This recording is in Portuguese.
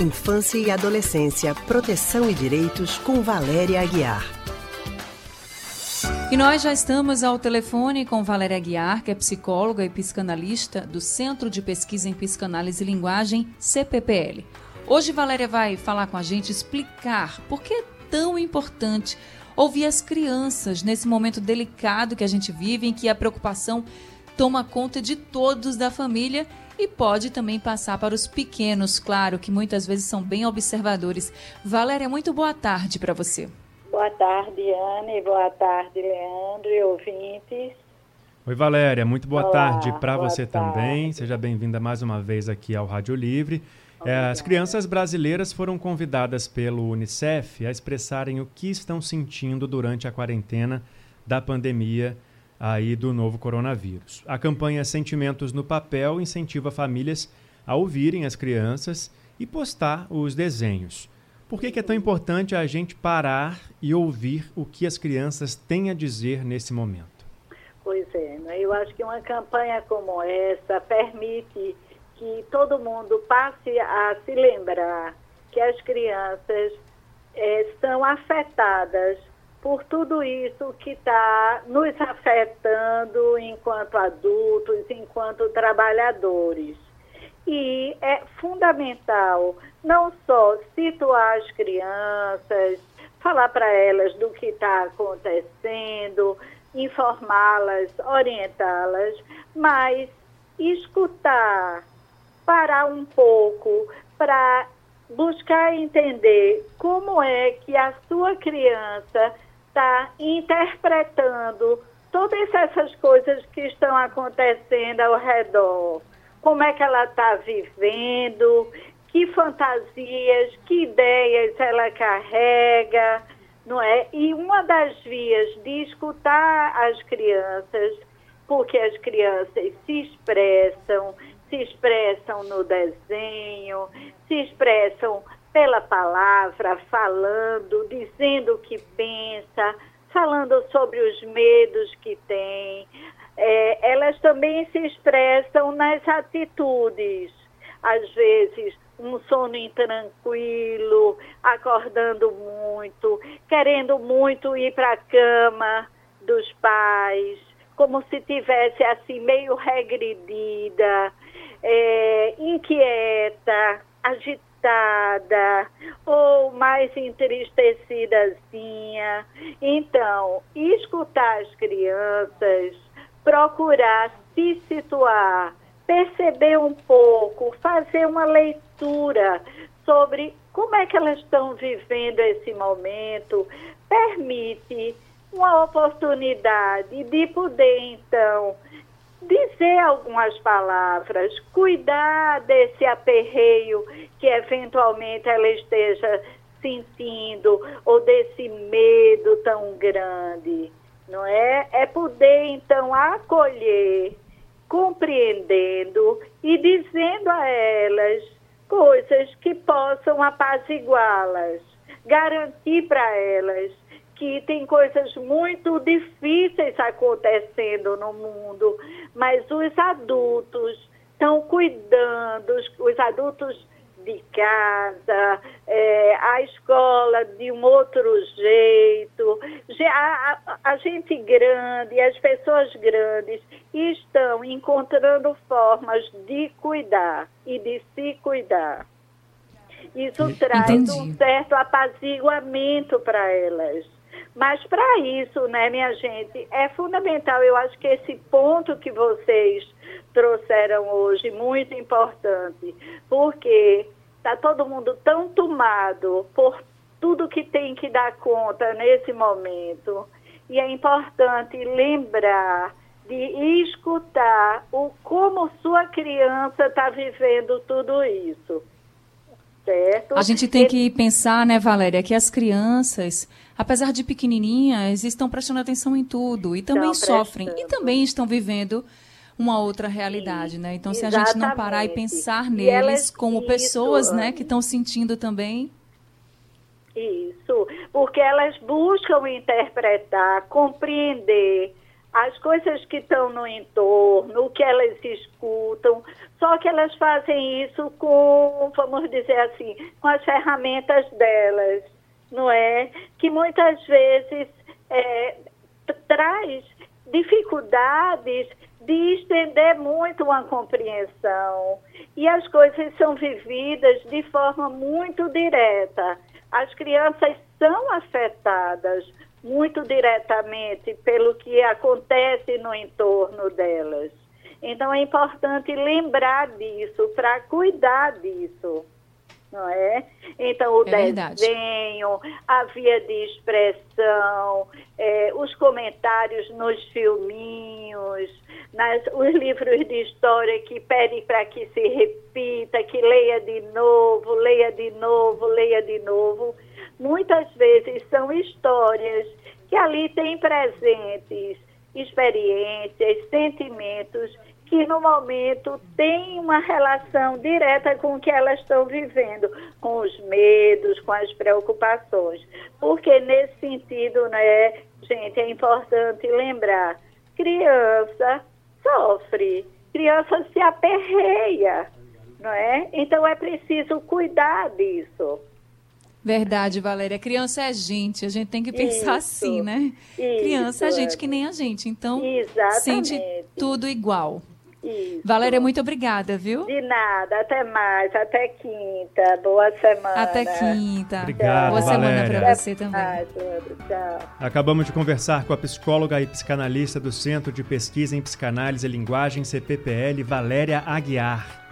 Infância e Adolescência, Proteção e Direitos, com Valéria Aguiar. E nós já estamos ao telefone com Valéria Aguiar, que é psicóloga e psicanalista do Centro de Pesquisa em Psicanálise e Linguagem, CPPL. Hoje Valéria vai falar com a gente, explicar por que é tão importante ouvir as crianças nesse momento delicado que a gente vive, em que a preocupação toma conta de todos da família e pode também passar para os pequenos, claro, que muitas vezes são bem observadores. Valéria, muito boa tarde para você. Boa tarde, Anne. Boa tarde, Leandro e ouvintes. Oi, Valéria. Muito boa Olá, tarde para você tarde. também. Seja bem-vinda mais uma vez aqui ao Rádio Livre. É, as crianças brasileiras foram convidadas pelo Unicef a expressarem o que estão sentindo durante a quarentena da pandemia aí do novo coronavírus. A campanha Sentimentos no Papel incentiva famílias a ouvirem as crianças e postar os desenhos. Por que, que é tão importante a gente parar e ouvir o que as crianças têm a dizer nesse momento? Pois é, né? eu acho que uma campanha como essa permite que todo mundo passe a se lembrar que as crianças é, são afetadas por tudo isso que está nos afetando enquanto adultos, enquanto trabalhadores. E é fundamental não só situar as crianças, falar para elas do que está acontecendo, informá-las, orientá-las, mas escutar, parar um pouco para buscar entender como é que a sua criança está interpretando todas essas coisas que estão acontecendo ao redor. Como é que ela está vivendo, que fantasias, que ideias ela carrega, não é? E uma das vias de escutar as crianças, porque as crianças se expressam, se expressam no desenho, se expressam pela palavra, falando, dizendo o que pensa, falando sobre os medos que tem. É, elas também se expressam nas atitudes. Às vezes, um sono intranquilo, acordando muito, querendo muito ir para a cama dos pais, como se tivesse assim meio regredida, é, inquieta, agitada ou mais entristecidazinha. Então, escutar as crianças, procurar se situar, perceber um pouco, fazer uma leitura sobre como é que elas estão vivendo esse momento, permite uma oportunidade de poder, então, dizer algumas palavras, cuidar desse aperreio que eventualmente ela esteja sentindo ou desse medo tão grande, não é? É poder então acolher, compreendendo e dizendo a elas coisas que possam apaziguá-las, garantir para elas que tem coisas muito difíceis acontecendo no mundo, mas os adultos estão cuidando, os adultos de casa, é, a escola de um outro jeito, a, a, a gente grande, as pessoas grandes estão encontrando formas de cuidar e de se cuidar. Isso traz Entendi. um certo apaziguamento para elas. Mas para isso, né, minha gente, é fundamental. Eu acho que esse ponto que vocês trouxeram hoje, muito importante, porque está todo mundo tão tomado por tudo que tem que dar conta nesse momento. E é importante lembrar de escutar o como sua criança está vivendo tudo isso. Certo? A gente tem que pensar, né, Valéria, que as crianças apesar de pequenininhas, estão prestando atenção em tudo e também sofrem e também estão vivendo uma outra realidade, né? Então, se a gente não parar e pensar e neles elas, como pessoas, isso, né, que estão sentindo também. Isso, porque elas buscam interpretar, compreender as coisas que estão no entorno, o que elas escutam, só que elas fazem isso com, vamos dizer assim, com as ferramentas delas, não é? Que muitas vezes é, traz dificuldades de estender muito uma compreensão. E as coisas são vividas de forma muito direta. As crianças são afetadas muito diretamente pelo que acontece no entorno delas. Então é importante lembrar disso, para cuidar disso, não é? Então o é desenho, a via de expressão, é, os comentários nos filminhos, nas, os livros de história que pedem para que se repita, que leia de novo, leia de novo, leia de novo muitas vezes são histórias que ali têm presentes experiências, sentimentos que no momento têm uma relação direta com o que elas estão vivendo, com os medos, com as preocupações. Porque nesse sentido, né, gente, é importante lembrar, criança sofre, criança se aperreia, não é? Então é preciso cuidar disso. Verdade, Valéria. Criança é gente, a gente tem que pensar isso, assim, né? Isso, Criança é gente que nem a gente, então Exatamente. sente tudo igual. Isso. Valéria, muito obrigada, viu? De nada, até mais, até quinta. Boa semana. Até quinta. Obrigado, Boa Valéria. semana para você também. Tchau. Acabamos de conversar com a psicóloga e psicanalista do Centro de Pesquisa em Psicanálise e Linguagem, CPPL, Valéria Aguiar.